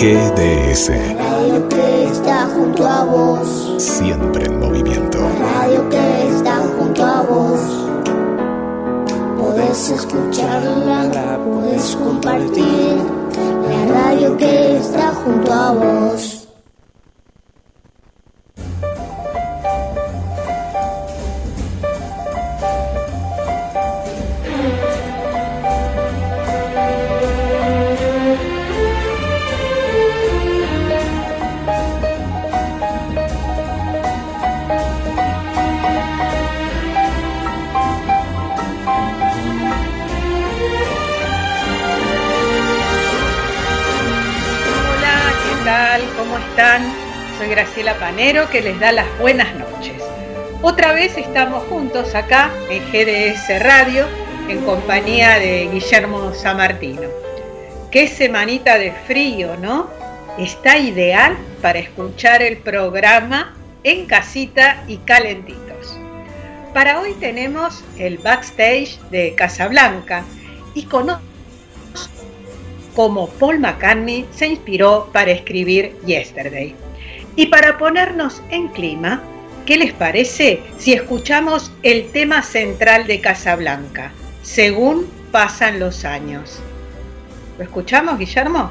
GDS. radio que está junto a vos. Siempre en movimiento. radio que está junto a vos. Podés escucharla, podés compartir. La radio que está junto a vos. Que les da las buenas noches. Otra vez estamos juntos acá en GDS Radio en compañía de Guillermo Samartino. Qué semanita de frío, ¿no? Está ideal para escuchar el programa en casita y calentitos. Para hoy tenemos el backstage de Casablanca y conozco cómo Paul McCartney se inspiró para escribir Yesterday. Y para ponernos en clima, ¿qué les parece si escuchamos el tema central de Casablanca, según pasan los años? ¿Lo escuchamos, Guillermo?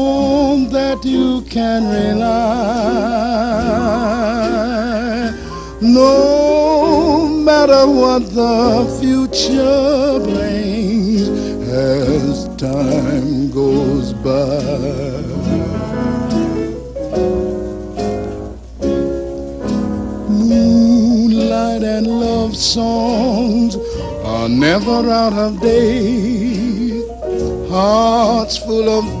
that you can rely. No matter what the future brings as time goes by. Moonlight and love songs are never out of date. Hearts full of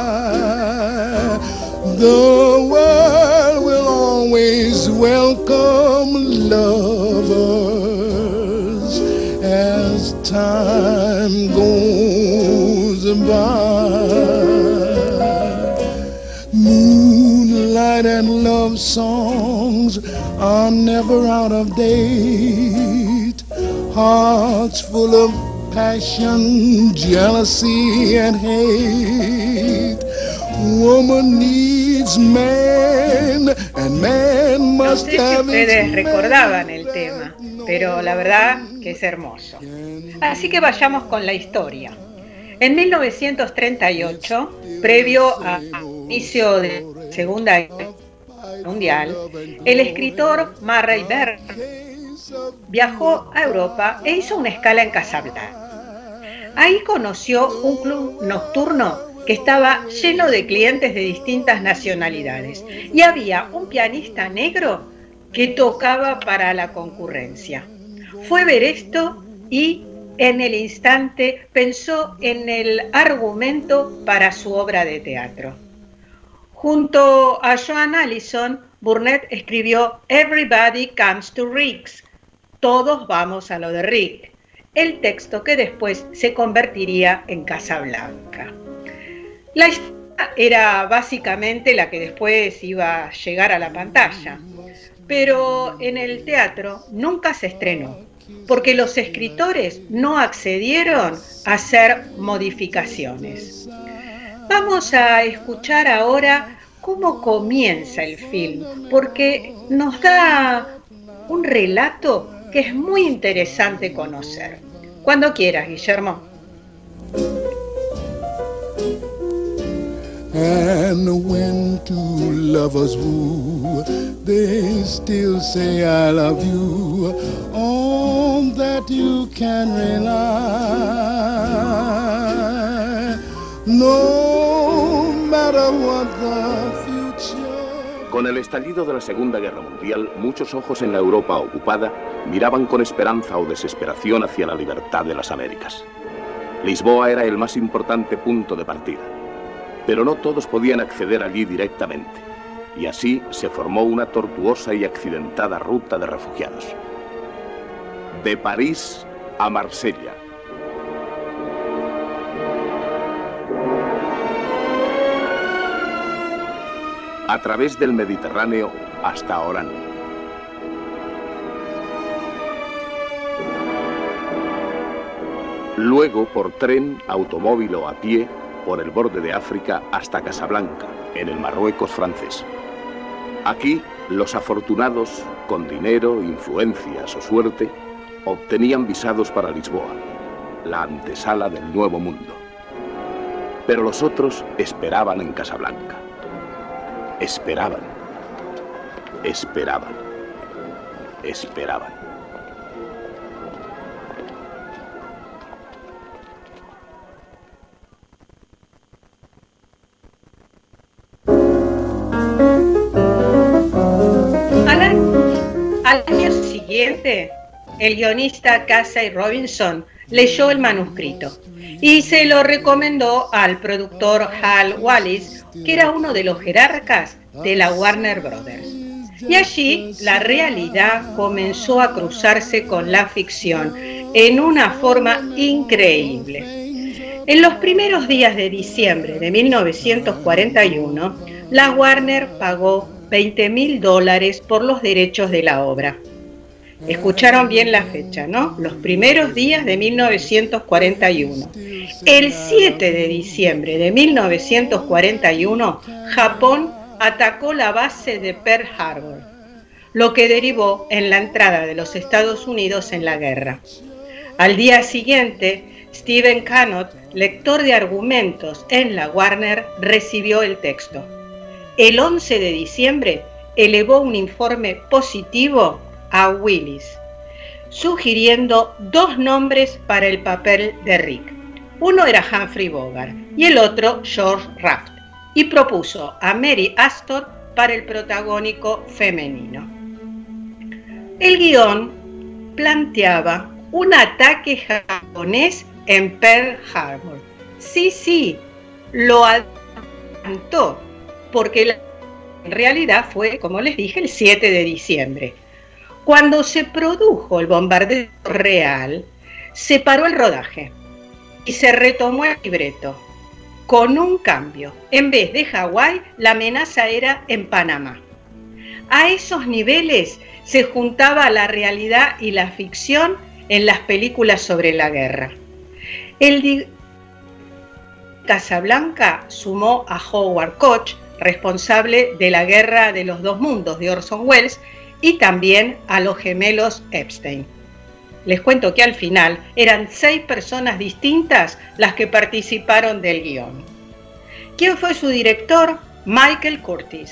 The world will always welcome lovers as time goes by. Moonlight and love songs are never out of date. Hearts full of passion, jealousy, and hate. Woman needs no sé si ustedes recordaban el tema, pero la verdad que es hermoso. Así que vayamos con la historia. En 1938, previo al inicio de la Segunda Guerra Mundial, el escritor Murray Byrne viajó a Europa e hizo una escala en Casablanca. Ahí conoció un club nocturno que estaba lleno de clientes de distintas nacionalidades y había un pianista negro que tocaba para la concurrencia. Fue ver esto y en el instante pensó en el argumento para su obra de teatro. Junto a Joan Allison, Burnett escribió Everybody Comes to Rick's, Todos vamos a lo de Rick, el texto que después se convertiría en Casablanca. La historia era básicamente la que después iba a llegar a la pantalla, pero en el teatro nunca se estrenó porque los escritores no accedieron a hacer modificaciones. Vamos a escuchar ahora cómo comienza el film, porque nos da un relato que es muy interesante conocer. Cuando quieras, Guillermo. And when two lovers woo, they still say I love you. On that you can rely. No matter what the con el estallido de la Segunda Guerra Mundial, muchos ojos en la Europa ocupada miraban con esperanza o desesperación hacia la libertad de las Américas. Lisboa era el más importante punto de partida, pero no todos podían acceder allí directamente, y así se formó una tortuosa y accidentada ruta de refugiados. De París a Marsella, a través del Mediterráneo hasta Orán. Luego por tren, automóvil o a pie por el borde de África hasta Casablanca, en el Marruecos francés. Aquí, los afortunados, con dinero, influencias o suerte, obtenían visados para Lisboa, la antesala del Nuevo Mundo. Pero los otros esperaban en Casablanca esperaban, esperaban, esperaban. El guionista Casey Robinson leyó el manuscrito y se lo recomendó al productor Hal Wallis, que era uno de los jerarcas de la Warner Brothers. Y allí la realidad comenzó a cruzarse con la ficción en una forma increíble. En los primeros días de diciembre de 1941, la Warner pagó 20 mil dólares por los derechos de la obra. Escucharon bien la fecha, ¿no? Los primeros días de 1941. El 7 de diciembre de 1941, Japón atacó la base de Pearl Harbor, lo que derivó en la entrada de los Estados Unidos en la guerra. Al día siguiente, Stephen Cannott, lector de argumentos en la Warner, recibió el texto. El 11 de diciembre elevó un informe positivo a Willis, sugiriendo dos nombres para el papel de Rick. Uno era Humphrey Bogart y el otro George Raft, y propuso a Mary Astor para el protagónico femenino. El guion planteaba un ataque japonés en Pearl Harbor. Sí, sí, lo adelantó, porque en realidad fue, como les dije, el 7 de diciembre. Cuando se produjo el bombardeo real, se paró el rodaje y se retomó el libreto con un cambio. En vez de Hawái, la amenaza era en Panamá. A esos niveles se juntaba la realidad y la ficción en las películas sobre la guerra. El Casablanca sumó a Howard Koch, responsable de la Guerra de los Dos Mundos de Orson Welles, y también a los gemelos Epstein. Les cuento que al final eran seis personas distintas las que participaron del guion. ¿Quién fue su director? Michael Curtis.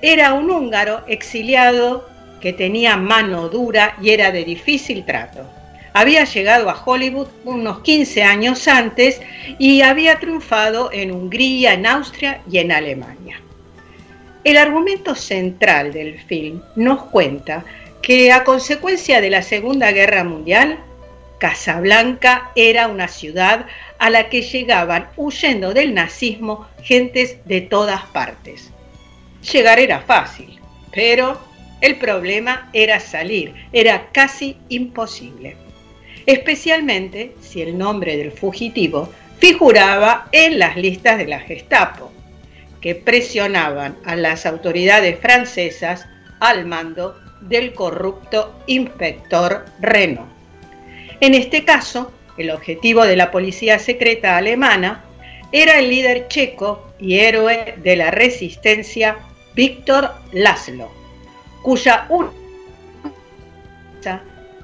Era un húngaro exiliado que tenía mano dura y era de difícil trato. Había llegado a Hollywood unos 15 años antes y había triunfado en Hungría, en Austria y en Alemania. El argumento central del film nos cuenta que a consecuencia de la Segunda Guerra Mundial, Casablanca era una ciudad a la que llegaban huyendo del nazismo gentes de todas partes. Llegar era fácil, pero el problema era salir, era casi imposible, especialmente si el nombre del fugitivo figuraba en las listas de la Gestapo que presionaban a las autoridades francesas al mando del corrupto inspector Reno. En este caso, el objetivo de la policía secreta alemana era el líder checo y héroe de la resistencia Víctor Laszlo, cuya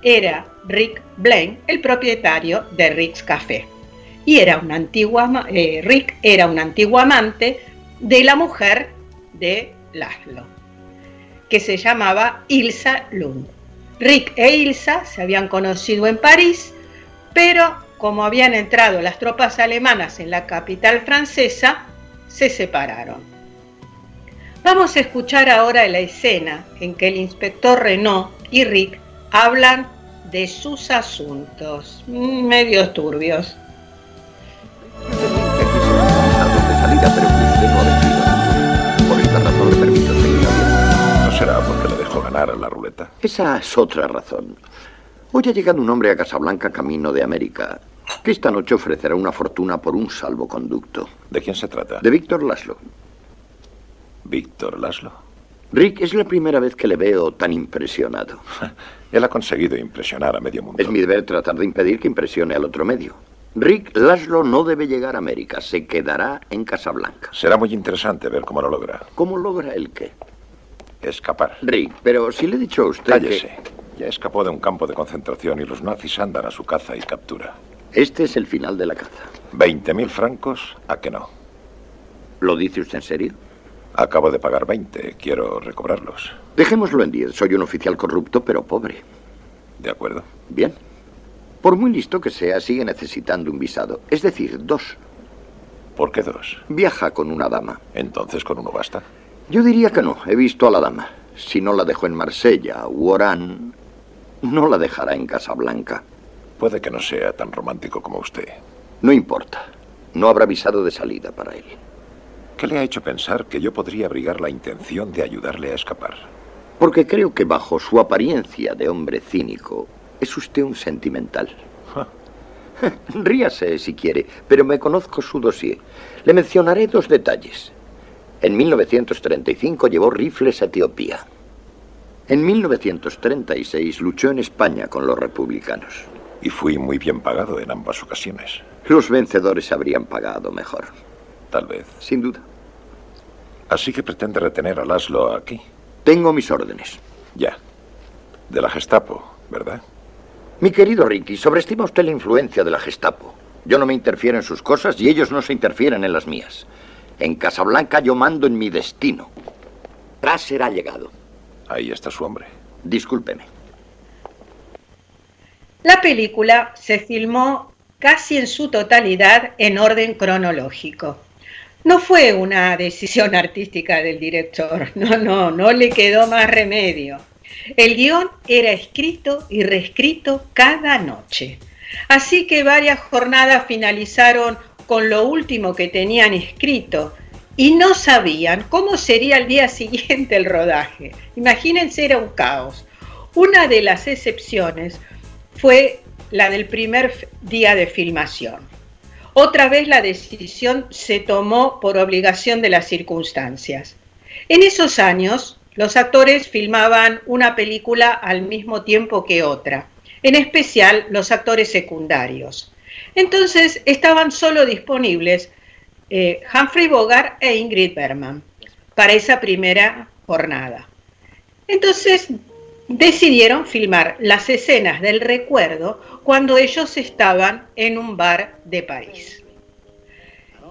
era Rick Blaine, el propietario de Rick's Café. Y era un antiguo, eh, Rick era un antiguo amante de la mujer de Laszlo, que se llamaba Ilsa Lund. Rick e Ilsa se habían conocido en París, pero como habían entrado las tropas alemanas en la capital francesa, se separaron. Vamos a escuchar ahora la escena en que el inspector Renault y Rick hablan de sus asuntos, medios turbios. Ganar a la ruleta? Esa es otra razón. Hoy ha llegado un hombre a Casablanca camino de América, que esta noche ofrecerá una fortuna por un salvoconducto. ¿De quién se trata? De Víctor Laszlo. ¿Víctor Laszlo? Rick, es la primera vez que le veo tan impresionado. Él ha conseguido impresionar a medio mundo. Es mi deber tratar de impedir que impresione al otro medio. Rick Laszlo no debe llegar a América, se quedará en Casablanca. Será muy interesante ver cómo lo logra. ¿Cómo logra el qué? Escapar. Rick, pero si le he dicho a usted Cállese. que... Ya escapó de un campo de concentración y los nazis andan a su caza y captura. Este es el final de la caza. ¿20 mil francos? ¿A que no? ¿Lo dice usted en serio? Acabo de pagar 20. Quiero recobrarlos. Dejémoslo en 10. Soy un oficial corrupto, pero pobre. ¿De acuerdo? Bien. Por muy listo que sea, sigue necesitando un visado. Es decir, dos. ¿Por qué dos? Viaja con una dama. Entonces con uno basta. Yo diría que no. He visto a la dama. Si no la dejó en Marsella u Orán, no la dejará en Casablanca. Puede que no sea tan romántico como usted. No importa. No habrá visado de salida para él. ¿Qué le ha hecho pensar que yo podría abrigar la intención de ayudarle a escapar? Porque creo que bajo su apariencia de hombre cínico, es usted un sentimental. Ríase si quiere, pero me conozco su dossier. Le mencionaré dos detalles. En 1935 llevó rifles a Etiopía. En 1936 luchó en España con los republicanos. Y fui muy bien pagado en ambas ocasiones. Los vencedores habrían pagado mejor. Tal vez. Sin duda. Así que pretende retener a Laszlo aquí. Tengo mis órdenes. Ya. De la Gestapo, ¿verdad? Mi querido Ricky, sobreestima usted la influencia de la Gestapo. Yo no me interfiero en sus cosas y ellos no se interfieren en las mías. En Casablanca yo mando en mi destino. Tras será llegado. Ahí está su hombre. Discúlpeme. La película se filmó casi en su totalidad en orden cronológico. No fue una decisión artística del director, no, no, no le quedó más remedio. El guion era escrito y reescrito cada noche. Así que varias jornadas finalizaron con lo último que tenían escrito y no sabían cómo sería el día siguiente el rodaje. Imagínense, era un caos. Una de las excepciones fue la del primer día de filmación. Otra vez la decisión se tomó por obligación de las circunstancias. En esos años, los actores filmaban una película al mismo tiempo que otra, en especial los actores secundarios. Entonces estaban solo disponibles eh, Humphrey Bogart e Ingrid Bergman para esa primera jornada. Entonces decidieron filmar las escenas del recuerdo cuando ellos estaban en un bar de París.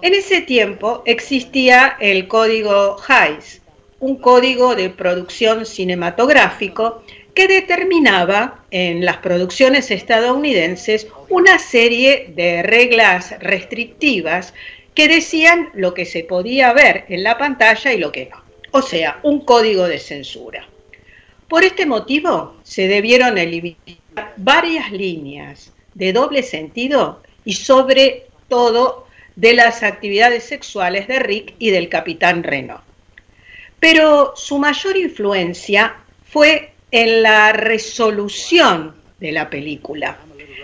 En ese tiempo existía el código Hays, un código de producción cinematográfico que determinaba en las producciones estadounidenses una serie de reglas restrictivas que decían lo que se podía ver en la pantalla y lo que no. O sea, un código de censura. Por este motivo se debieron eliminar varias líneas de doble sentido y sobre todo de las actividades sexuales de Rick y del capitán Reno. Pero su mayor influencia fue en la resolución de la película.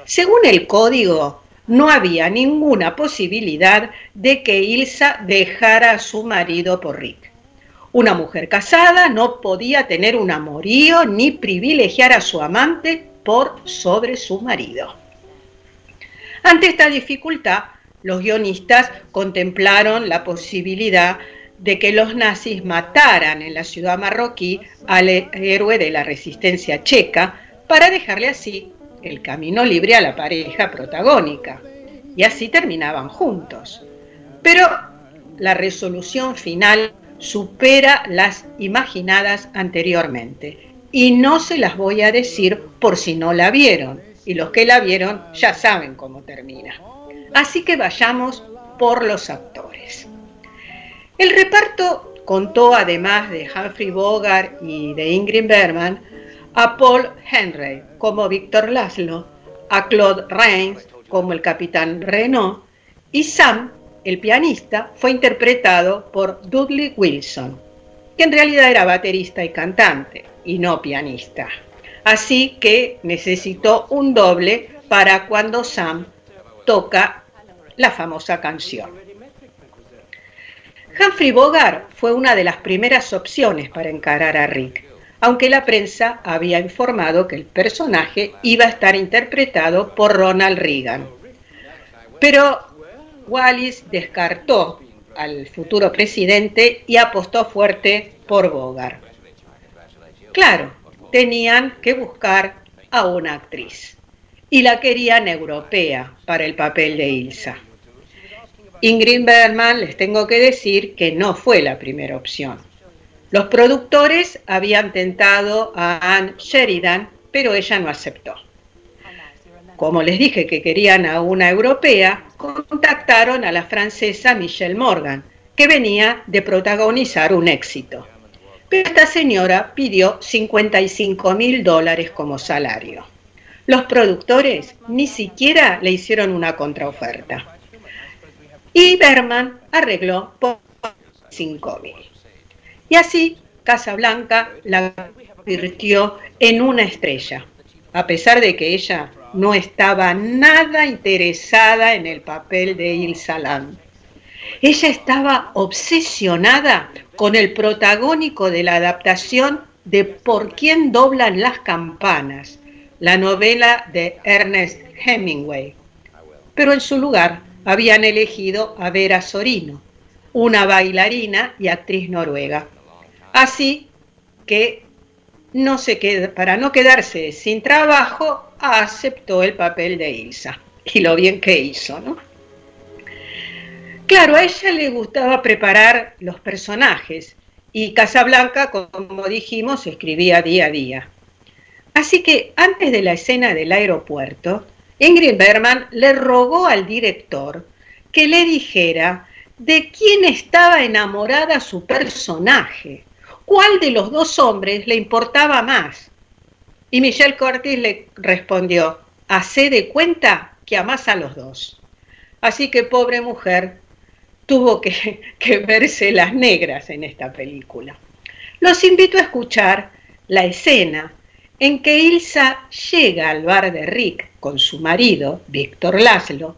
Según el código, no había ninguna posibilidad de que Ilsa dejara a su marido por Rick. Una mujer casada no podía tener un amorío ni privilegiar a su amante por sobre su marido. Ante esta dificultad, los guionistas contemplaron la posibilidad de que los nazis mataran en la ciudad marroquí al héroe de la resistencia checa para dejarle así el camino libre a la pareja protagónica. Y así terminaban juntos. Pero la resolución final supera las imaginadas anteriormente. Y no se las voy a decir por si no la vieron. Y los que la vieron ya saben cómo termina. Así que vayamos por los actores. El reparto contó, además de Humphrey Bogart y de Ingrid Bergman, a Paul Henry como Víctor Laszlo, a Claude Rains como el capitán Renault y Sam, el pianista, fue interpretado por Dudley Wilson, que en realidad era baterista y cantante y no pianista. Así que necesitó un doble para cuando Sam toca la famosa canción. Humphrey Bogart fue una de las primeras opciones para encarar a Rick, aunque la prensa había informado que el personaje iba a estar interpretado por Ronald Reagan. Pero Wallis descartó al futuro presidente y apostó fuerte por Bogart. Claro, tenían que buscar a una actriz y la querían europea para el papel de Ilsa. Ingrid Bergman, les tengo que decir que no fue la primera opción. Los productores habían tentado a Anne Sheridan, pero ella no aceptó. Como les dije que querían a una europea, contactaron a la francesa Michelle Morgan, que venía de protagonizar un éxito. Pero esta señora pidió 55 mil dólares como salario. Los productores ni siquiera le hicieron una contraoferta. Y Berman arregló por 5 mil. Y así Casablanca la convirtió en una estrella, a pesar de que ella no estaba nada interesada en el papel de Ilsa Land. Ella estaba obsesionada con el protagónico de la adaptación de Por quién doblan las campanas, la novela de Ernest Hemingway. Pero en su lugar habían elegido a Vera Sorino, una bailarina y actriz noruega. Así que no se para no quedarse sin trabajo, aceptó el papel de Ilsa. Y lo bien que hizo, ¿no? Claro, a ella le gustaba preparar los personajes y Casablanca, como dijimos, escribía día a día. Así que antes de la escena del aeropuerto, Ingrid Berman le rogó al director que le dijera de quién estaba enamorada su personaje cuál de los dos hombres le importaba más. Y Michelle Curtis le respondió, hace de cuenta que amás a los dos. Así que pobre mujer tuvo que, que verse las negras en esta película. Los invito a escuchar la escena en que Ilsa llega al bar de Rick con su marido, Víctor Laszlo.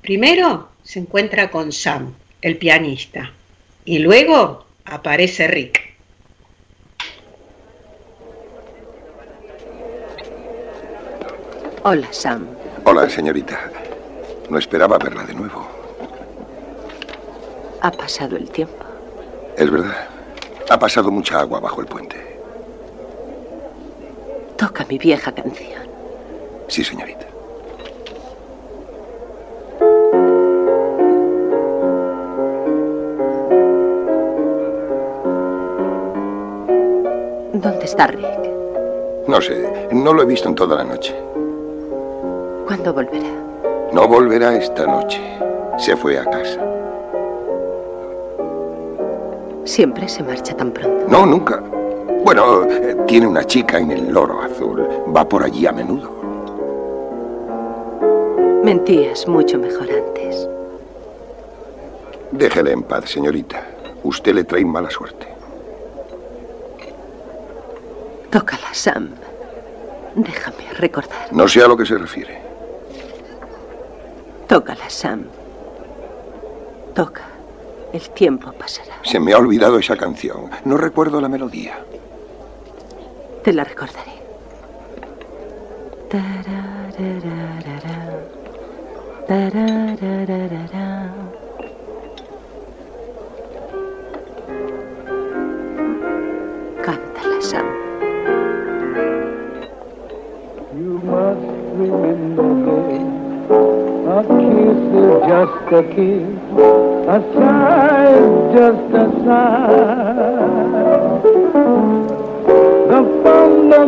Primero se encuentra con Sam, el pianista, y luego aparece Rick. Hola, Sam. Hola, señorita. No esperaba verla de nuevo. Ha pasado el tiempo. Es verdad. Ha pasado mucha agua bajo el puente. Toca mi vieja canción. Sí, señorita. ¿Dónde está Rick? No sé, no lo he visto en toda la noche. ¿Cuándo volverá? No volverá esta noche. Se fue a casa. Siempre se marcha tan pronto. No, nunca. Bueno, tiene una chica en el loro azul. Va por allí a menudo. Mentías mucho mejor antes. Déjele en paz, señorita. Usted le trae mala suerte. Tócala, Sam. Déjame recordar. No sé a lo que se refiere. Tócala, Sam. Toca. El tiempo pasará. Se me ha olvidado esa canción. No recuerdo la melodía. Te la recordaré. Cántala, Sam. You must remember, a kiss is just a kiss, a just a.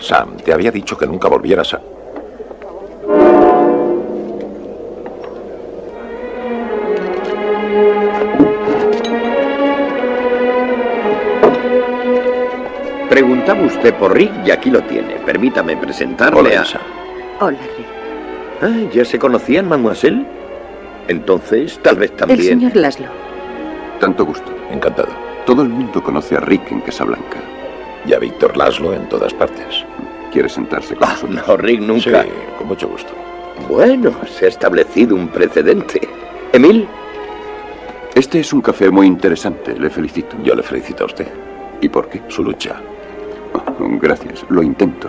Sam, te había dicho que nunca volvieras a... Preguntaba usted por Rick y aquí lo tiene. Permítame presentarle Hola, a... Elsa. Hola, Rick. Ah, ¿ya se conocían, mademoiselle? Entonces, tal vez también... El señor Laszlo. Tanto gusto. Encantado. Todo el mundo conoce a Rick en Casablanca. Y a Víctor Laszlo en todas partes. ¿Quiere sentarse con Ah, nosotros? no, Rick nunca. Sí, con mucho gusto. Bueno, se ha establecido un precedente. Emil, Este es un café muy interesante. Le felicito. Yo le felicito a usted. ¿Y por qué? Su lucha. Oh, gracias. Lo intento.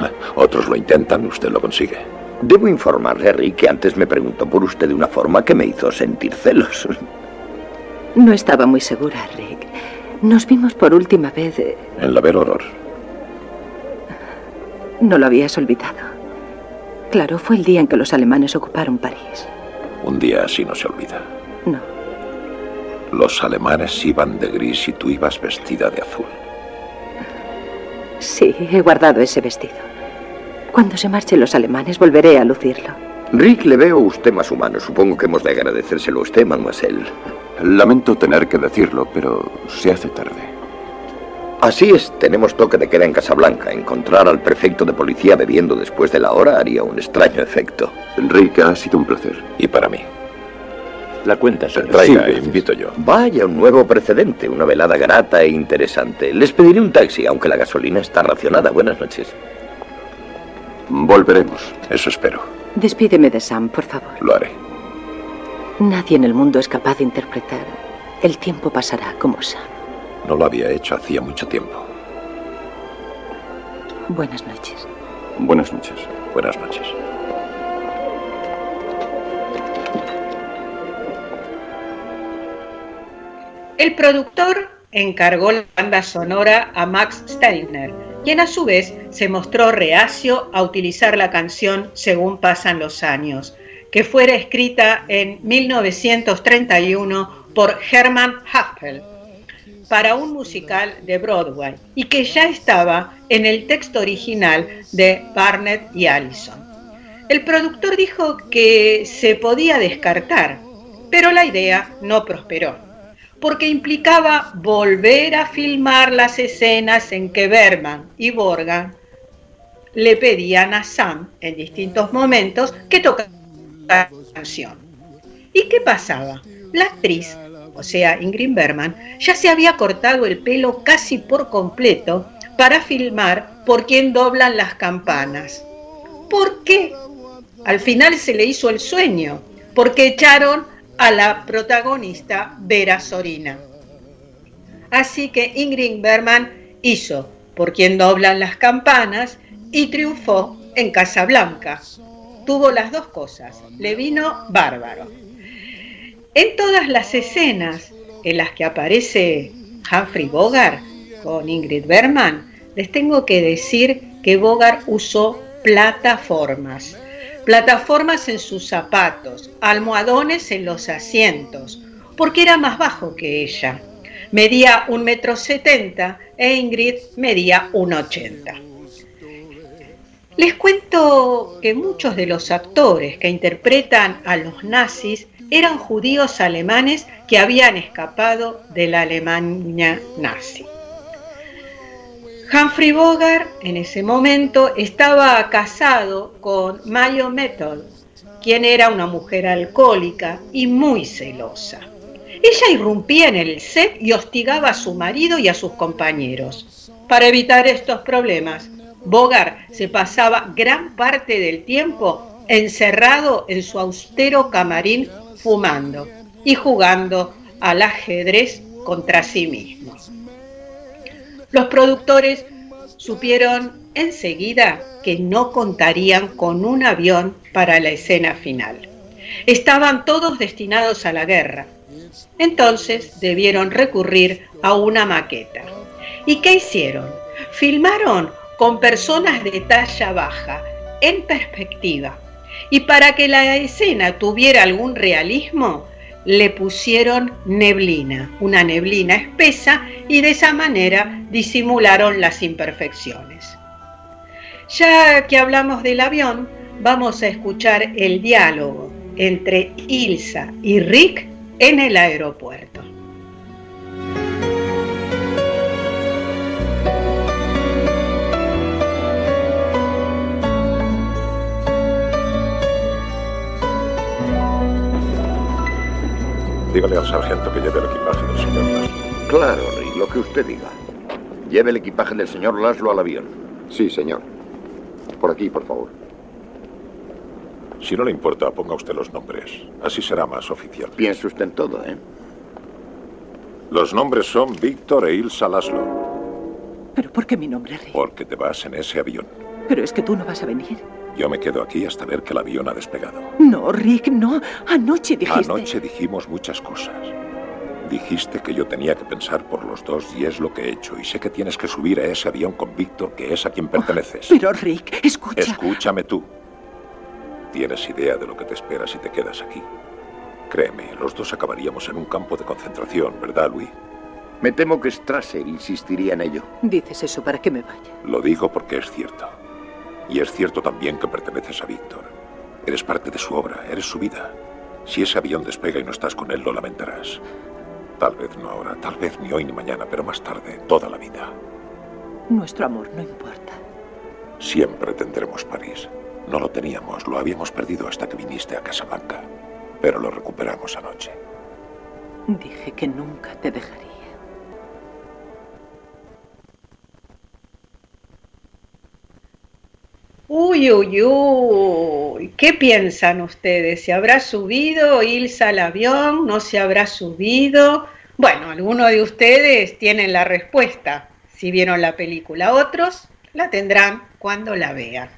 Otros lo intentan, usted lo consigue. debo informarle a Rick que antes me preguntó por usted de una forma que me hizo sentir celos. No estaba muy segura, Rick. Nos vimos por última vez. eh, En la ver horror. No lo habías olvidado. Claro, fue el día en que los alemanes ocuparon París. Un día así no se olvida. No. Los alemanes iban de gris y tú ibas vestida de azul. Sí, he guardado ese vestido. Cuando se marchen los alemanes volveré a lucirlo. Rick, le veo a usted más humano. Supongo que hemos de agradecérselo a usted, mademoiselle. Lamento tener que decirlo, pero se hace tarde. Así es, tenemos toque de queda en Casablanca. Encontrar al prefecto de policía bebiendo después de la hora haría un extraño efecto. Rick, ha sido un placer. Y para mí. La cuenta se Traiga, Sí, gracias. invito yo. Vaya, un nuevo precedente, una velada grata e interesante. Les pediré un taxi, aunque la gasolina está racionada. Buenas noches. Volveremos. Eso espero. Despídeme de Sam, por favor. Lo haré. Nadie en el mundo es capaz de interpretar. El tiempo pasará como Sam. No lo había hecho hacía mucho tiempo. Buenas noches. Buenas noches. Buenas noches. El productor encargó la banda sonora a Max Steiner, quien a su vez se mostró reacio a utilizar la canción Según pasan los años, que fuera escrita en 1931 por Hermann Happel para un musical de Broadway y que ya estaba en el texto original de Barnett y Allison. El productor dijo que se podía descartar, pero la idea no prosperó, porque implicaba volver a filmar las escenas en que Berman y Borgan le pedían a Sam en distintos momentos que tocara ¿Y qué pasaba? La actriz, o sea, Ingrid Berman, ya se había cortado el pelo casi por completo para filmar por quien doblan las campanas. ¿Por qué? Al final se le hizo el sueño, porque echaron a la protagonista Vera Sorina. Así que Ingrid Berman hizo por quien doblan las campanas y triunfó en Casablanca. Tuvo las dos cosas, le vino bárbaro. En todas las escenas en las que aparece Humphrey Bogart con Ingrid Berman, les tengo que decir que Bogart usó plataformas. Plataformas en sus zapatos, almohadones en los asientos, porque era más bajo que ella. Medía un metro setenta e Ingrid medía un ochenta. Les cuento que muchos de los actores que interpretan a los nazis eran judíos alemanes que habían escapado de la Alemania nazi. Humphrey Bogart en ese momento estaba casado con Mayo Method, quien era una mujer alcohólica y muy celosa. Ella irrumpía en el set y hostigaba a su marido y a sus compañeros. Para evitar estos problemas, Bogart se pasaba gran parte del tiempo encerrado en su austero camarín fumando y jugando al ajedrez contra sí mismo. Los productores supieron enseguida que no contarían con un avión para la escena final. Estaban todos destinados a la guerra. Entonces debieron recurrir a una maqueta. ¿Y qué hicieron? Filmaron con personas de talla baja, en perspectiva. Y para que la escena tuviera algún realismo, le pusieron neblina, una neblina espesa, y de esa manera disimularon las imperfecciones. Ya que hablamos del avión, vamos a escuchar el diálogo entre Ilsa y Rick en el aeropuerto. Dígale al sargento que lleve el equipaje del señor Laszlo. Claro, Rick, lo que usted diga. Lleve el equipaje del señor Laszlo al avión. Sí, señor. Por aquí, por favor. Si no le importa, ponga usted los nombres. Así será más oficial. Piense usted en todo, ¿eh? Los nombres son Víctor e Ilsa Laszlo. ¿Pero por qué mi nombre, Rick? Porque te vas en ese avión. Pero es que tú no vas a venir. Yo me quedo aquí hasta ver que el avión ha despegado. No, Rick, no. Anoche dijiste... Anoche dijimos muchas cosas. Dijiste que yo tenía que pensar por los dos y es lo que he hecho. Y sé que tienes que subir a ese avión con Víctor, que es a quien perteneces. pero, Rick, escucha... Escúchame tú. Tienes idea de lo que te espera si te quedas aquí. Créeme, los dos acabaríamos en un campo de concentración, ¿verdad, Louis? Me temo que Strasser insistiría en ello. Dices eso para que me vaya. Lo digo porque es cierto. Y es cierto también que perteneces a Víctor. Eres parte de su obra, eres su vida. Si ese avión despega y no estás con él, lo lamentarás. Tal vez no ahora, tal vez ni hoy ni mañana, pero más tarde, toda la vida. Nuestro amor no importa. Siempre tendremos París. No lo teníamos, lo habíamos perdido hasta que viniste a Casablanca. Pero lo recuperamos anoche. Dije que nunca te dejaría. Uy, uy, uy, ¿qué piensan ustedes? ¿Se habrá subido Ilsa al avión? ¿No se habrá subido? Bueno, algunos de ustedes tienen la respuesta si vieron la película, otros la tendrán cuando la vean.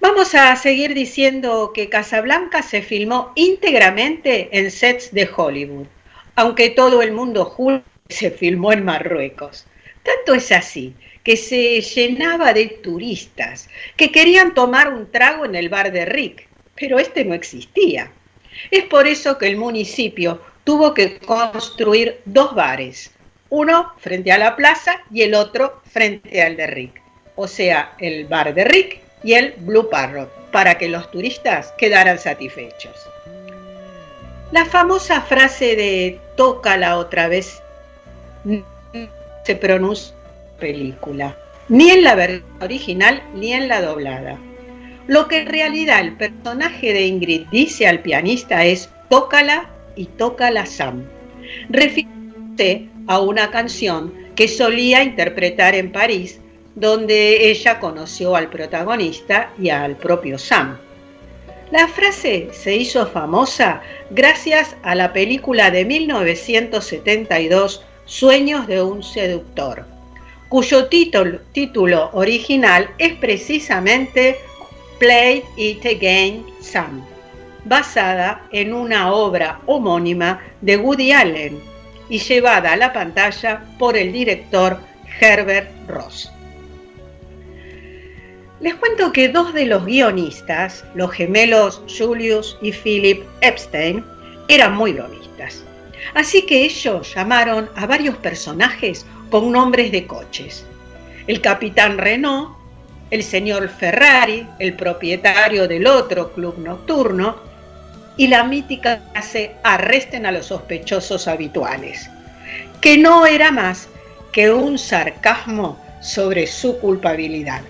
Vamos a seguir diciendo que Casablanca se filmó íntegramente en sets de Hollywood, aunque todo el mundo jura que se filmó en Marruecos. Tanto es así que se llenaba de turistas que querían tomar un trago en el bar de Rick, pero este no existía. Es por eso que el municipio tuvo que construir dos bares, uno frente a la plaza y el otro frente al de Rick, o sea, el bar de Rick y el Blue Parrot, para que los turistas quedaran satisfechos. La famosa frase de tócala otra vez se pronuncia película, ni en la versión original ni en la doblada. Lo que en realidad el personaje de Ingrid dice al pianista es tócala y tócala Sam, refiriéndose a una canción que solía interpretar en París, donde ella conoció al protagonista y al propio Sam. La frase se hizo famosa gracias a la película de 1972 Sueños de un seductor, cuyo título, original es precisamente Play It Again Sam, basada en una obra homónima de Woody Allen y llevada a la pantalla por el director Herbert Ross. Les cuento que dos de los guionistas, los gemelos Julius y Philip Epstein, eran muy bromistas. Así que ellos llamaron a varios personajes con nombres de coches. El capitán Renault, el señor Ferrari, el propietario del otro club nocturno, y la mítica frase arresten a los sospechosos habituales, que no era más que un sarcasmo sobre su culpabilidad.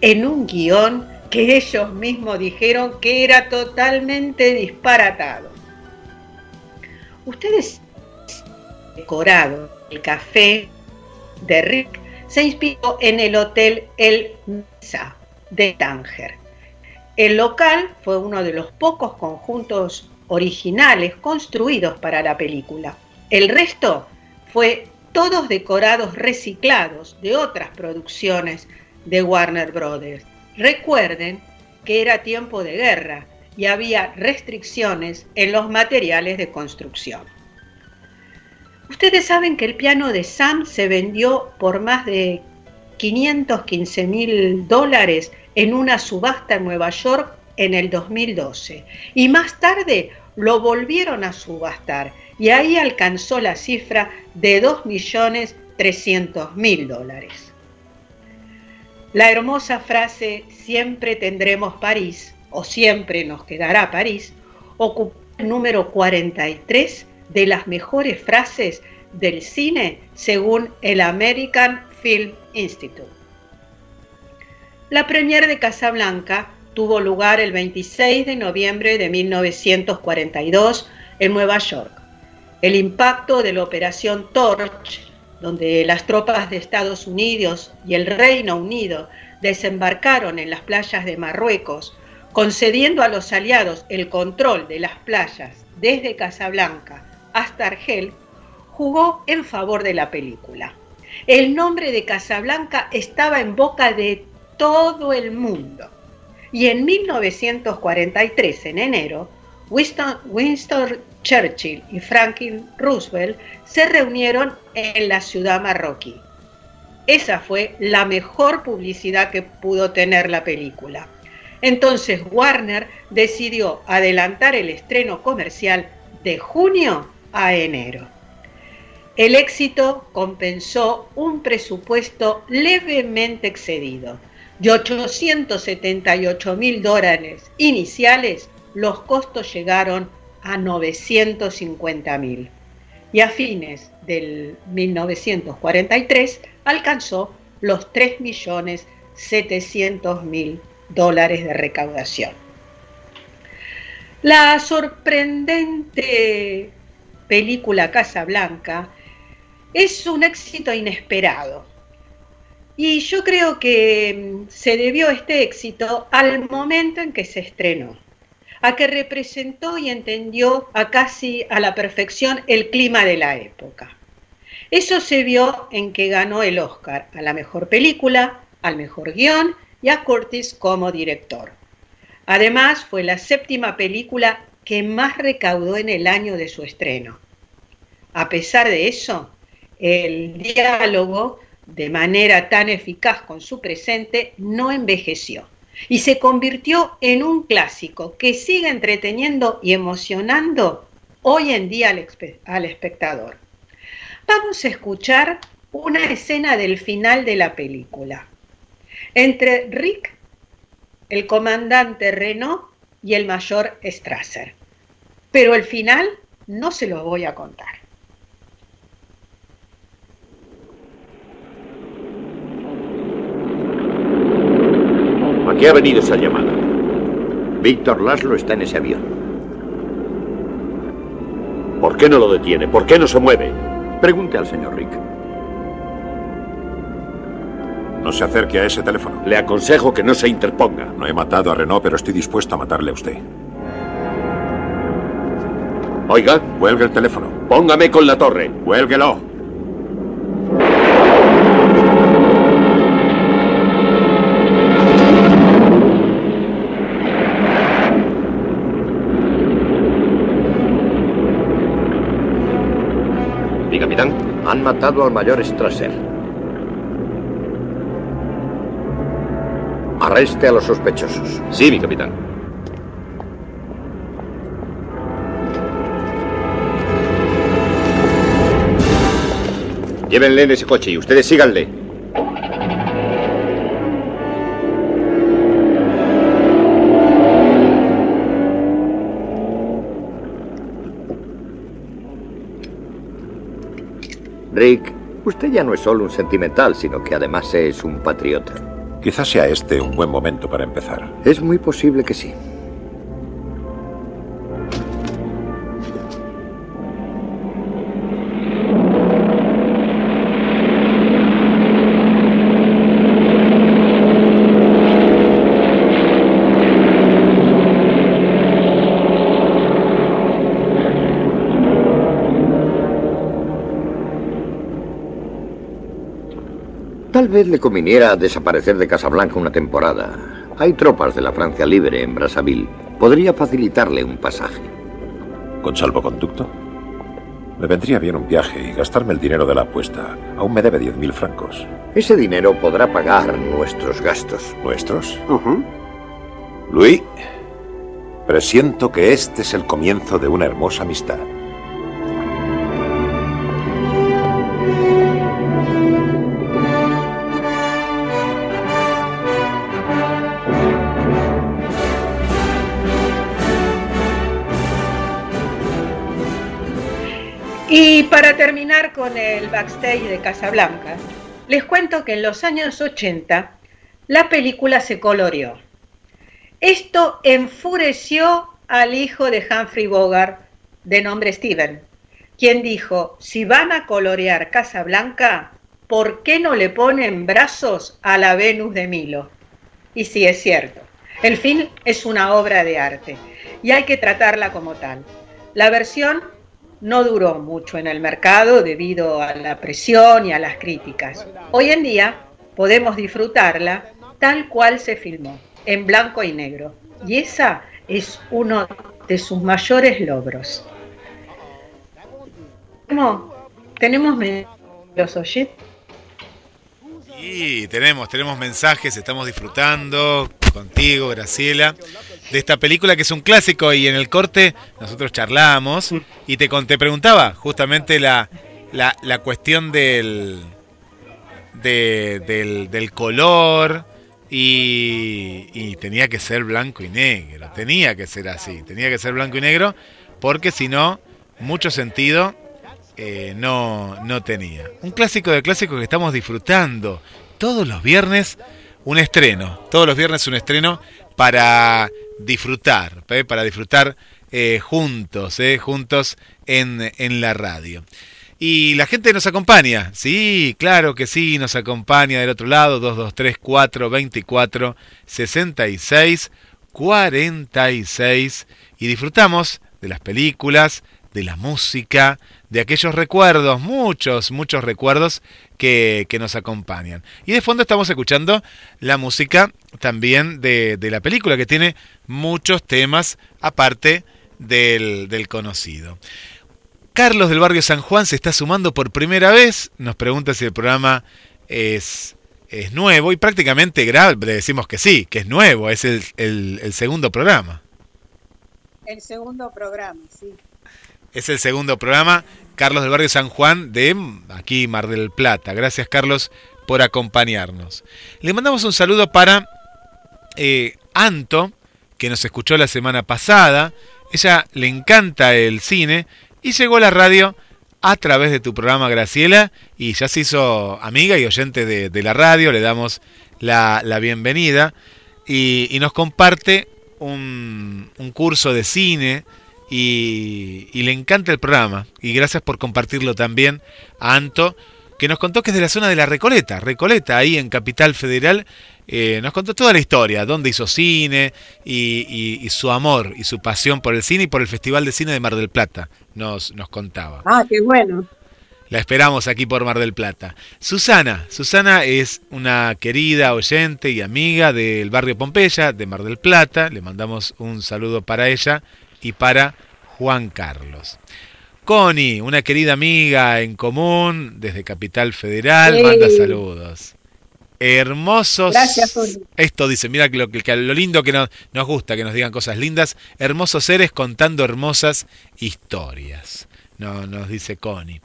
En un guion que ellos mismos dijeron que era totalmente disparatado. Ustedes decorado el café de Rick se inspiró en el hotel El Mesa de Tánger. El local fue uno de los pocos conjuntos originales construidos para la película. El resto fue todos decorados reciclados de otras producciones de Warner Brothers. Recuerden que era tiempo de guerra y había restricciones en los materiales de construcción. Ustedes saben que el piano de Sam se vendió por más de 515 mil dólares en una subasta en Nueva York en el 2012 y más tarde lo volvieron a subastar y ahí alcanzó la cifra de 2.300.000 dólares. La hermosa frase siempre tendremos París o siempre nos quedará París ocupa el número 43 de las mejores frases del cine según el American Film Institute. La premier de Casablanca tuvo lugar el 26 de noviembre de 1942 en Nueva York. El impacto de la Operación Torch, donde las tropas de Estados Unidos y el Reino Unido desembarcaron en las playas de Marruecos, concediendo a los aliados el control de las playas desde Casablanca hasta Argel, jugó en favor de la película. El nombre de Casablanca estaba en boca de todo el mundo. Y en 1943, en enero, Winston, Winston Churchill y Franklin Roosevelt se reunieron en la ciudad marroquí. Esa fue la mejor publicidad que pudo tener la película. Entonces Warner decidió adelantar el estreno comercial de junio a enero. El éxito compensó un presupuesto levemente excedido. De 878 mil dólares iniciales, los costos llegaron a 950 mil y a fines del 1943 alcanzó los 3 millones 700 mil dólares de recaudación. La sorprendente película Casablanca es un éxito inesperado. Y yo creo que mm, se debió este éxito al momento en que se estrenó a que representó y entendió a casi a la perfección el clima de la época. Eso se vio en que ganó el Oscar a la mejor película, al mejor guion y a Curtis como director. Además, fue la séptima película que más recaudó en el año de su estreno. A pesar de eso, el diálogo, de manera tan eficaz con su presente, no envejeció y se convirtió en un clásico que sigue entreteniendo y emocionando hoy en día al, espectador. Vamos a escuchar una escena del final de la película entre Rick, el comandante Renault y el mayor Strasser. Pero el final no se lo voy a contar. ¿A qué ha venido esa llamada? Víctor Laszlo está en ese avión. ¿Por qué no lo detiene? ¿Por qué no se mueve? Pregunte al señor Rick. No se acerque a ese teléfono. Le aconsejo que no se interponga. No he matado a Renault, pero estoy dispuesto a matarle a usted. Oiga. Cuelgue el teléfono. Póngame con la torre. Cuélguelo. Han matado al mayor Strasser. Arreste a los sospechosos. Sí, mi capitán. Llévenle en ese coche y ustedes síganle. Rick, usted ya no es solo un sentimental, sino que además es un patriota. Quizás sea este un buen momento para empezar. Es muy posible que sí. Vez le conviniera desaparecer de Casablanca una temporada. Hay tropas de la Francia Libre en Brazzaville. Podría facilitarle un pasaje. ¿Con salvoconducto? Me vendría bien un viaje y gastarme el dinero de la apuesta. Aún me debe 10.000 francos. Ese dinero podrá pagar nuestros gastos. ¿Nuestros? Luis, presiento que este es el comienzo de una hermosa amistad. Y para terminar con el backstage de Casablanca, les cuento que en los años 80 la película se coloreó. Esto enfureció al hijo de Humphrey Bogart, de nombre Steven, quien dijo, si van a colorear Casablanca, ¿por qué no le ponen brazos a la Venus de Milo? Y sí, es cierto, el film es una obra de arte y hay que tratarla como tal. La versión no duró mucho en el mercado debido a la presión y a las críticas. Hoy en día podemos disfrutarla tal cual se filmó, en blanco y negro. Y esa es uno de sus mayores logros. ¿Tenemos los oyentes? Tenemos, tenemos mensajes, estamos disfrutando contigo, Graciela, de esta película que es un clásico y en el corte nosotros charlamos y te, te preguntaba justamente la, la, la cuestión del, del, del, color y, y tenía que ser blanco y negro, tenía que ser así, tenía que ser blanco y negro porque si no, mucho sentido eh, no, no tenía. Un clásico de clásicos que estamos disfrutando todos los viernes, un estreno. Todos los viernes un estreno para disfrutar, ¿eh? para disfrutar eh, juntos, juntos en, en la radio. Y la gente nos acompaña, sí, claro que sí, nos acompaña del otro lado, 223 424 66 46 y disfrutamos de las películas, de la música, de aquellos recuerdos, muchos, muchos recuerdos que, que, nos acompañan. Y de fondo estamos escuchando la música también de, de la película, que tiene muchos temas aparte del, del, conocido. Carlos del barrio San Juan se está sumando por primera vez, nos pregunta si el programa es, es nuevo y prácticamente le decimos que sí, que es nuevo, es el, el segundo programa. El segundo programa, sí. Es el segundo programa. Carlos del barrio San Juan de aquí Mar del Plata. Gracias Carlos por acompañarnos. Le mandamos un saludo para eh, Anto, que nos escuchó la semana pasada. Ella le encanta el cine y llegó a la radio a través de tu programa Graciela y ya se hizo amiga y oyente de, la radio. Le damos la, bienvenida y, nos comparte un curso de cine y, y, le encanta el programa. Y gracias por compartirlo también a Anto, que nos contó que es de la zona de la Recoleta, Recoleta, ahí en Capital Federal. Eh, nos contó toda la historia, dónde hizo cine y, y, y, su amor y su pasión por el cine y por el Festival de Cine de Mar del Plata. Nos, nos contaba. Ah, qué bueno. La esperamos aquí por Mar del Plata. Susana, Susana es una querida oyente y amiga del barrio Pompeya, de Mar del Plata. Le mandamos un saludo para ella y para Juan Carlos. Connie, una querida amiga en común desde Capital Federal, manda saludos. Hermosos. Gracias, Connie. Esto dice, mira lo, lo lindo que nos, nos gusta, que nos digan cosas lindas. Hermosos seres contando hermosas historias. No, nos dice Connie.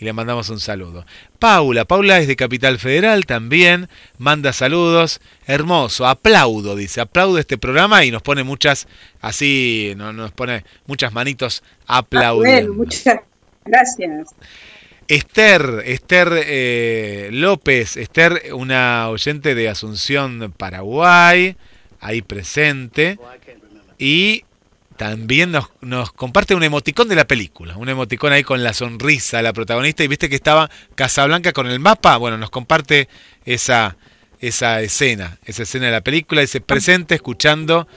Y le mandamos un saludo. Paula, Paula es de Capital Federal también, manda saludos. Hermoso, aplaudo, dice, aplaudo este programa y nos pone muchas, así, no, nos pone muchas manitos aplaudiendo. Ah, bueno, muchas gracias. Esther, Esther eh, López, Esther, una oyente de Asunción, Paraguay, ahí presente. Y también nos, comparte un emoticón de la película, un emoticón ahí con la sonrisa, la protagonista, y viste que estaba Casablanca con el mapa, bueno, nos comparte esa, esa escena, esa escena de la película, dice presente escuchando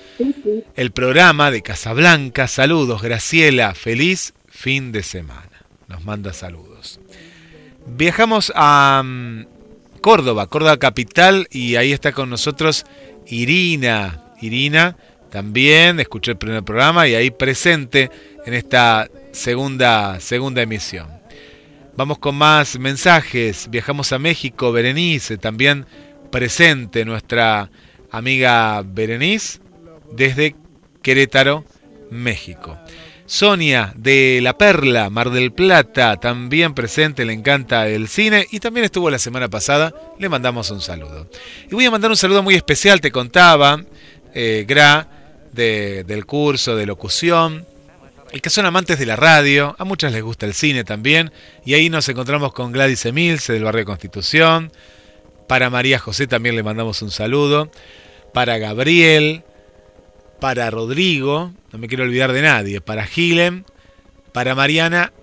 el programa de Casablanca, saludos, Graciela, feliz fin de semana, nos manda saludos. Viajamos a um, Córdoba, Córdoba capital, y ahí está con nosotros Irina, Irina, también escuché el primer programa y ahí presente en esta segunda, segunda emisión. Vamos con más mensajes. Viajamos a México, Berenice, también presente nuestra amiga Berenice desde Querétaro, México. Sonia de La Perla, Mar del Plata, también presente, le encanta el cine y también estuvo la semana pasada, le mandamos un saludo. Y voy a mandar un saludo muy especial, te contaba, eh, Gra, del curso de locución, y que son amantes de la radio, a muchas les gusta el cine también, y ahí nos encontramos con Gladys Emilce del barrio Constitución, para María José también le mandamos un saludo, para Gabriel, para Rodrigo, no me quiero olvidar de nadie, para Gilem, para Mariana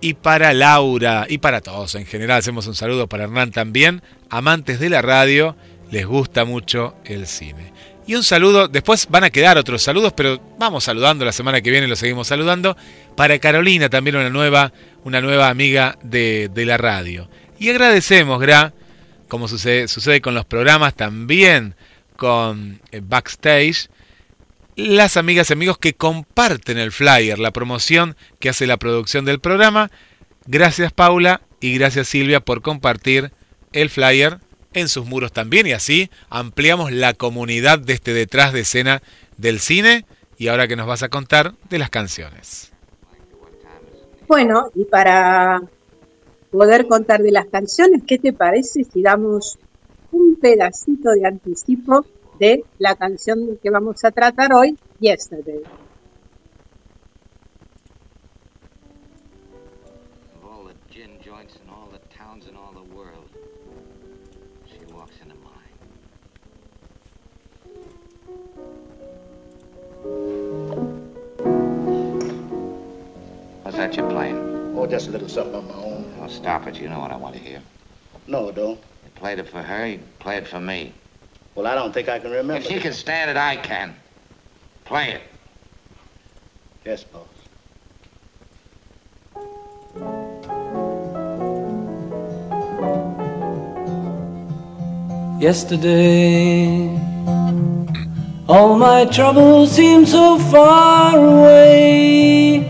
y para Laura, y para todos en general, hacemos un saludo para Hernán también, amantes de la radio, les gusta mucho el cine. Y un saludo, después van a quedar otros saludos, pero vamos saludando la semana que viene, lo seguimos saludando. Para Carolina, también una nueva, una nueva amiga de, la radio. Y agradecemos, Gra, como sucede, sucede con los programas, también con eh, Backstage, las amigas y amigos que comparten el flyer, la promoción que hace la producción del programa. Gracias Paula y gracias Silvia por compartir el flyer en sus muros también y así ampliamos la comunidad de este detrás de escena del cine y ahora que nos vas a contar de las canciones. Bueno, y para poder contar de las canciones, ¿qué te parece si damos un pedacito de anticipo de la canción que vamos a tratar hoy, Yesterday? That you're playing? Oh, just a little something of my own. Oh, stop it. You know what I want to hear. No, don't. You played it for her, you play it for me. Well, I don't think I can remember. If she can stand it, I can. Play it. Yes, boss. Yesterday, all my troubles seem so far away.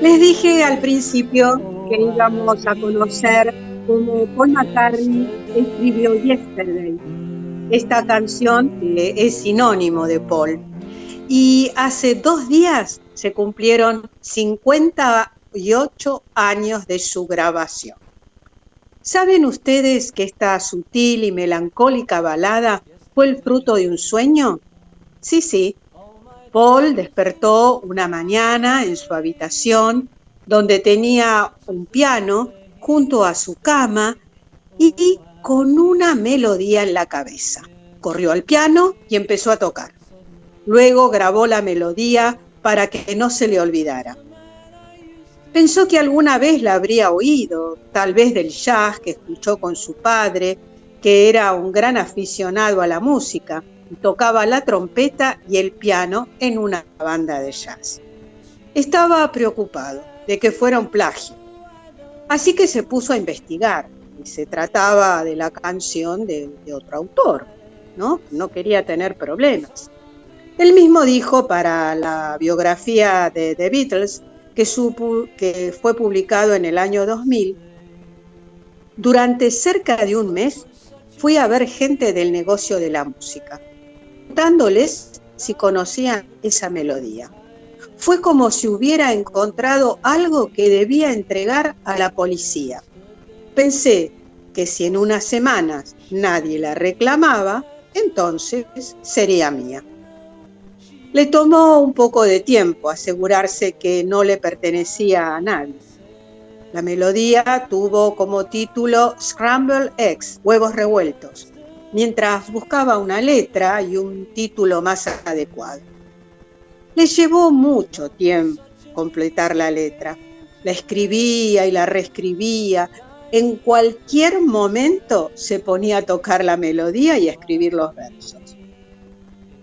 Les dije al principio que íbamos a conocer cómo Paul McCartney escribió Yesterday, esta canción que es sinónimo de Paul. y hace dos días se cumplieron 58 años de su grabación. ¿Saben ustedes que esta sutil y melancólica balada fue el fruto de un sueño? Sí, sí. Paul despertó una mañana en su habitación donde tenía un piano junto a su cama y con una melodía en la cabeza. Corrió al piano y empezó a tocar. Luego grabó la melodía para que no se le olvidara. Pensó que alguna vez la habría oído, tal vez del jazz que escuchó con su padre, que era un gran aficionado a la música tocaba la trompeta y el piano en una banda de jazz. Estaba preocupado de que fuera un plagio, así que se puso a investigar y se trataba de la canción de, otro autor, ¿no? No quería tener problemas. Él mismo dijo para la biografía de The Beatles, que, su, que, fue publicado en el año 2000, durante cerca de un mes fui a ver gente del negocio de la música, preguntándoles si conocían esa melodía. Fue como si hubiera encontrado algo que debía entregar a la policía. Pensé que si en unas semanas nadie la reclamaba, entonces sería mía. Le tomó un poco de tiempo asegurarse que no le pertenecía a nadie. La melodía tuvo como título Scrambled Eggs, huevos revueltos, mientras buscaba una letra y un título más adecuado. Le llevó mucho tiempo completar la letra. La escribía y la reescribía. En cualquier momento se ponía a tocar la melodía y a escribir los versos.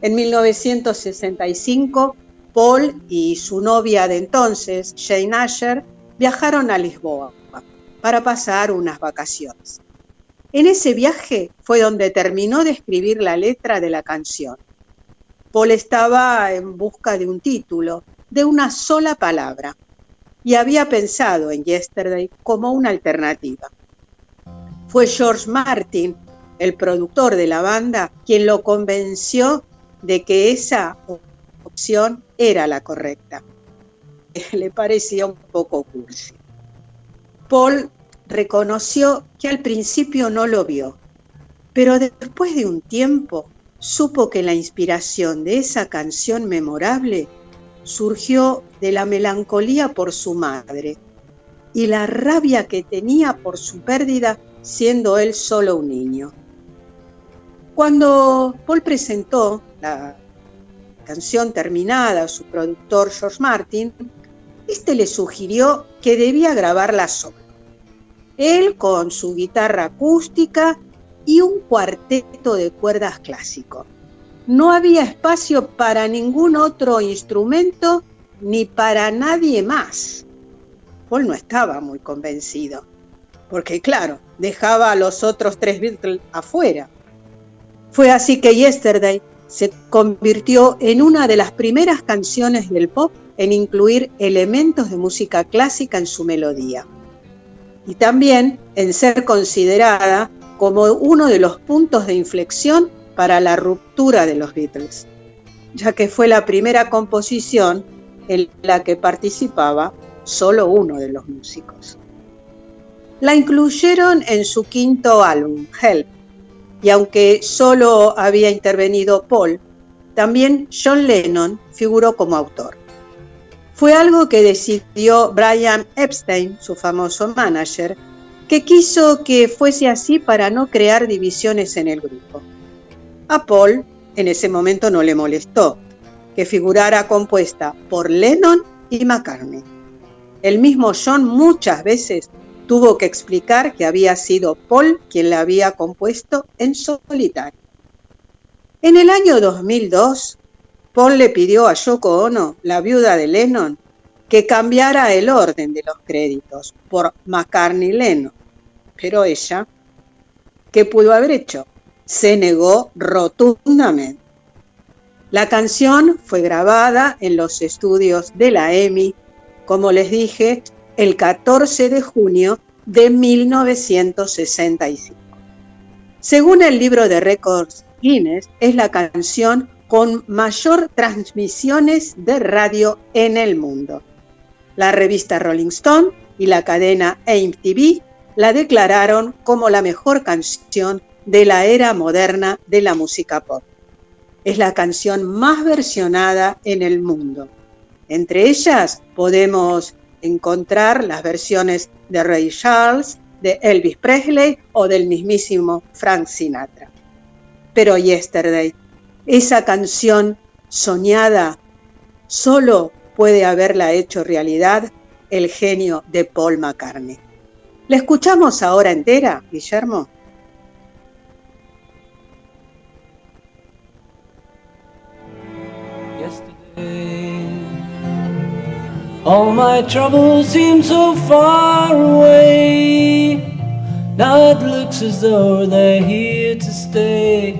En 1965, Paul y su novia de entonces, Jane Asher, viajaron a Lisboa para pasar unas vacaciones. En ese viaje fue donde terminó de escribir la letra de la canción. Paul estaba en busca de un título, de una sola palabra, y había pensado en Yesterday como una alternativa. Fue George Martin, el productor de la banda, quien lo convenció de que esa opción era la correcta. Le parecía un poco cursi. Paul reconoció que al principio no lo vio, pero después de un tiempo supo que la inspiración de esa canción memorable surgió de la melancolía por su madre y la rabia que tenía por su pérdida siendo él solo un niño. Cuando Paul presentó la canción terminada a su productor George Martin, este le sugirió que debía grabarla solo. Él con su guitarra acústica y un cuarteto de cuerdas clásico. No había espacio para ningún otro instrumento ni para nadie más. Paul no estaba muy convencido, porque claro, dejaba a los otros tres Beatles afuera. Fue así que Yesterday se convirtió en una de las primeras canciones del pop en incluir elementos de música clásica en su melodía. Y también en ser considerada como uno de los puntos de inflexión para la ruptura de los Beatles, ya que fue la primera composición en la que participaba solo uno de los músicos. La incluyeron en su quinto álbum, Help, y aunque solo había intervenido Paul, también John Lennon figuró como autor. Fue algo que decidió Brian Epstein, su famoso manager, que quiso que fuese así para no crear divisiones en el grupo. A Paul en ese momento no le molestó que figurara compuesta por Lennon y McCartney. El mismo John muchas veces tuvo que explicar que había sido Paul quien la había compuesto en solitario. En el año 2002, Paul le pidió a Yoko Ono, la viuda de Lennon, que cambiara el orden de los créditos por McCartney Lennon. Pero ella, ¿qué pudo haber hecho? Se negó rotundamente. La canción fue grabada en los estudios de la EMI, como les dije, el 14 de junio de 1965. Según el libro de récords Guinness, es la canción con mayor transmisiones de radio en el mundo. La revista Rolling Stone y la cadena MTV la declararon como la mejor canción de la era moderna de la música pop. Es la canción más versionada en el mundo. Entre ellas podemos encontrar las versiones de Ray Charles, de Elvis Presley o del mismísimo Frank Sinatra. Pero Yesterday, esa canción soñada, solo puede haberla hecho realidad el genio de Paul McCartney. ¿La escuchamos ahora entera, Guillermo? All my troubles seem so far away. Now it looks as though here to stay.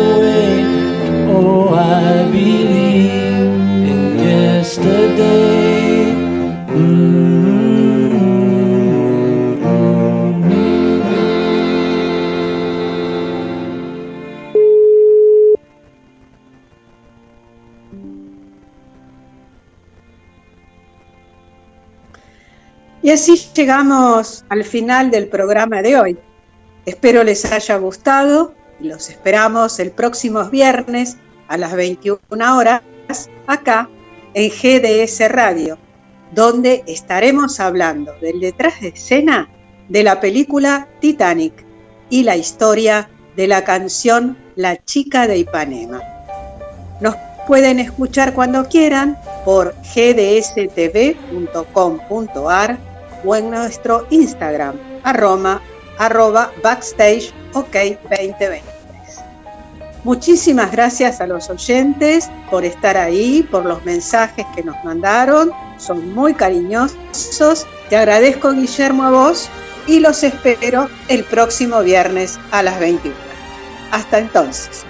llegamos al final del programa de hoy. Espero les haya gustado y los esperamos el próximo viernes a las 21 horas acá en GDS Radio, donde estaremos hablando del detrás de escena de la película Titanic y la historia de la canción La chica de Ipanema. Nos pueden escuchar cuando quieran por gdstv.com.ar o en nuestro Instagram, arroba, arroba backstage ok 2023. Muchísimas gracias a los oyentes por estar ahí, por los mensajes que nos mandaron, son muy cariñosos. Te agradezco Guillermo a vos y los espero el próximo viernes a las 21. Hasta entonces.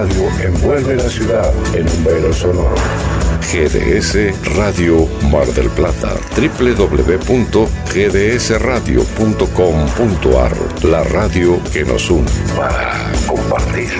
Radio envuelve la ciudad en un velo sonoro. GDS Radio Mar del Plata. www.gdsradio.com.ar. La radio que nos une para compartir.